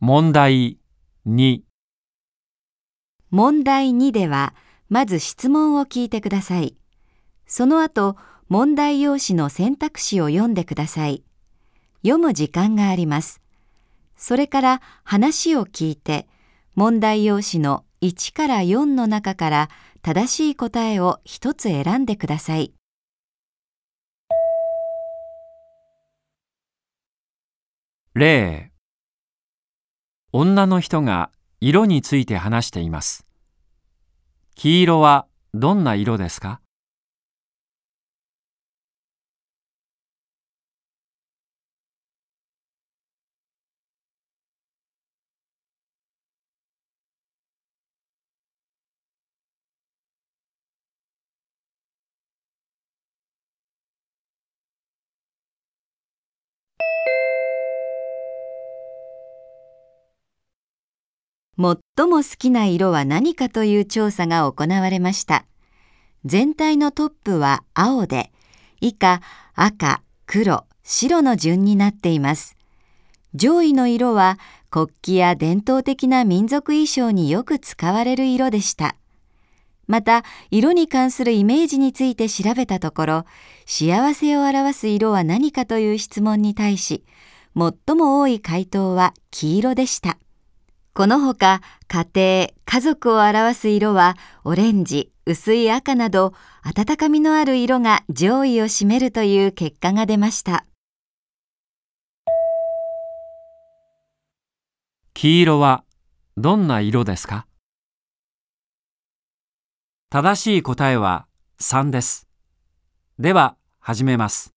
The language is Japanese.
問題2問題2では、まず質問を聞いてください。その後、問題用紙の選択肢を読んでください。読む時間があります。それから話を聞いて、問題用紙の1から4の中から正しい答えを一つ選んでください。例女の人が色について話しています。黄色はどんな色ですか？最も好きな色は何かという調査が行われました。全体のトップは青で、以下赤、黒、白の順になっています。上位の色は国旗や伝統的な民族衣装によく使われる色でした。また、色に関するイメージについて調べたところ、幸せを表す色は何かという質問に対し、最も多い回答は黄色でした。このほか、家庭、家族を表す色は、オレンジ、薄い赤など、温かみのある色が上位を占めるという結果が出ました。黄色はどんな色ですか？正しい答えは3です。では、始めます。